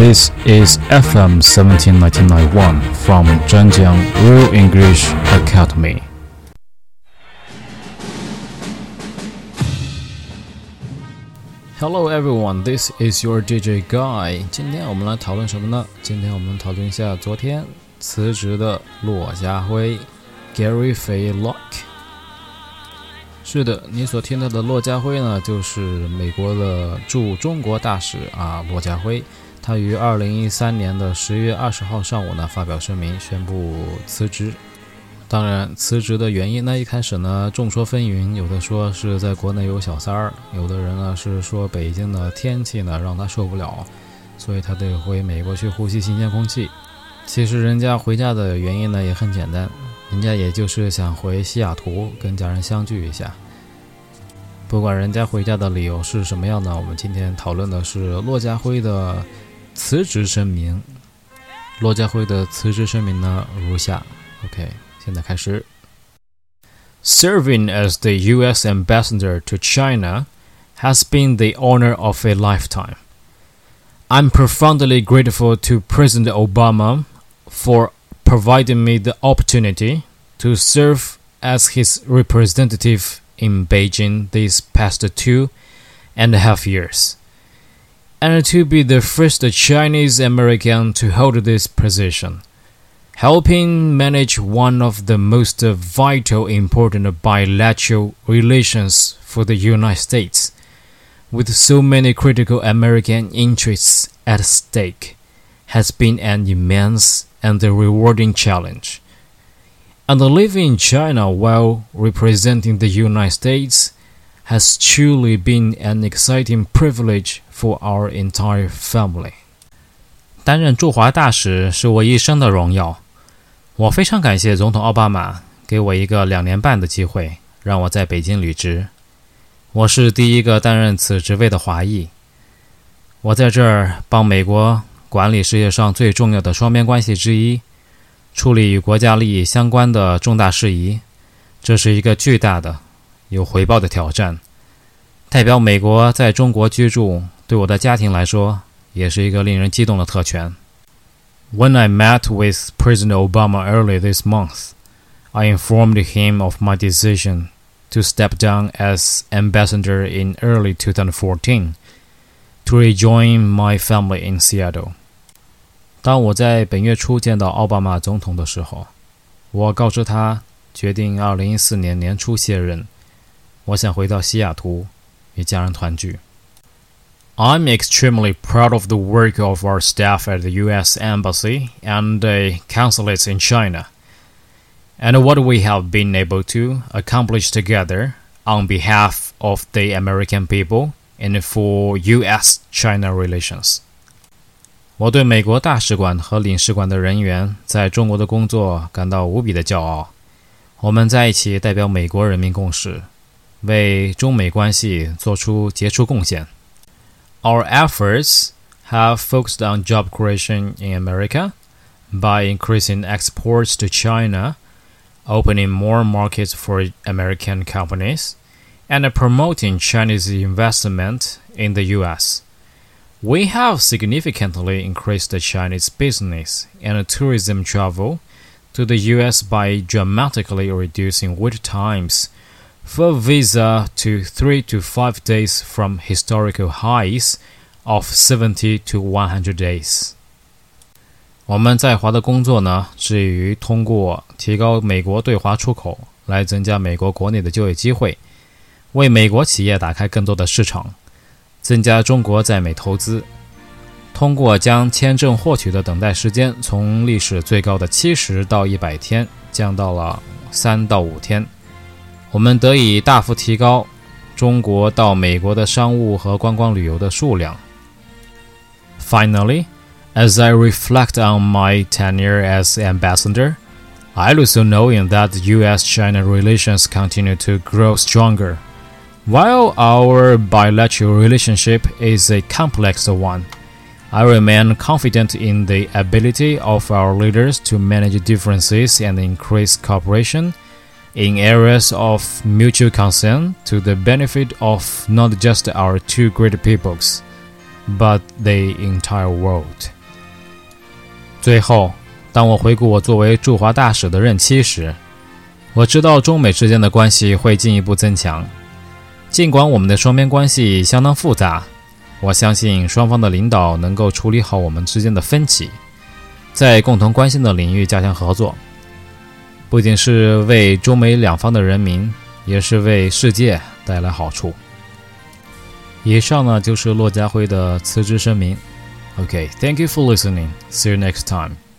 This is FM 17991 from Zhangjiang Real English Academy. Hello everyone, this is your DJ Guy。今天我们来讨论什么呢？今天我们讨论一下昨天辞职的骆家辉 （Gary Faye Locke）。是的，你所听到的骆家辉呢，就是美国的驻中国大使啊，骆家辉。他于二零一三年的十月二十号上午呢发表声明，宣布辞职。当然，辞职的原因呢，一开始呢众说纷纭，有的说是在国内有小三儿，有的人呢是说北京的天气呢让他受不了，所以他得回美国去呼吸新鲜空气。其实人家回家的原因呢也很简单，人家也就是想回西雅图跟家人相聚一下。不管人家回家的理由是什么样呢，我们今天讨论的是骆家辉的辞职声明。骆家辉的辞职声明呢如下：OK。现在开始。Serving as the U.S. ambassador to China has been the honor of a lifetime. I'm profoundly grateful to President Obama for providing me the opportunity to serve as his representative in Beijing these past two and a half years, and to be the first Chinese American to hold this position helping manage one of the most vital important bilateral relations for the United States, with so many critical American interests at stake, has been an immense and rewarding challenge. And living in China while representing the United States has truly been an exciting privilege for our entire family. 担任驻华大使是我一生的荣耀。我非常感谢总统奥巴马给我一个两年半的机会，让我在北京履职。我是第一个担任此职位的华裔。我在这儿帮美国管理世界上最重要的双边关系之一，处理与国家利益相关的重大事宜。这是一个巨大的、有回报的挑战。代表美国在中国居住，对我的家庭来说，也是一个令人激动的特权。When I met with President Obama early this month, I informed him of my decision to step down as ambassador in early 2014 to rejoin my family in Seattle. 当我在本月初见到奥巴马总统的时候，我告知他决定2014年年初卸任，我想回到西雅图与家人团聚。I'm extremely proud of the work of our staff at the U.S. Embassy and the consulates in China, and what we have been able to accomplish together on behalf of the American people and for U.S.-China relations. 我对美国大使馆和领事馆的人员在中国的工作感到无比的骄傲。我们在一起代表美国人民共事， 为中美关系做出杰出贡献。our efforts have focused on job creation in America by increasing exports to China, opening more markets for American companies, and promoting Chinese investment in the US. We have significantly increased the Chinese business and tourism travel to the US by dramatically reducing wait times for visa to three to five days from historical highs of 70 to 100 days. 我们在华的工作呢，至于通过提高美国对华出口来增加美国国内的就业机会，为美国企业打开更多的市场，增加中国在美投资。通过将签证获取的等待时间从历史最高的七十到一百天降到了三到五天。我们得以大幅提高中国到美国的商务和观光旅游的数量。Finally, as I reflect on my tenure as ambassador, I also knowing that U.S.-China relations continue to grow stronger. While our bilateral relationship is a complex one, I remain confident in the ability of our leaders to manage differences and increase cooperation in areas of mutual concern to the benefit of not just our two great peoples, but the entire world. 最后，当我回顾我作为驻华大使的任期时，我知道中美之间的关系会进一步增强。尽管我们的双边关系相当复杂，我相信双方的领导能够处理好我们之间的分歧，在共同关心的领域加强合作，不仅是为中美两方的人民，也是为世界带来好处。以上呢就是骆家辉的辞职声明。OK，Thank you for listening. See you next time.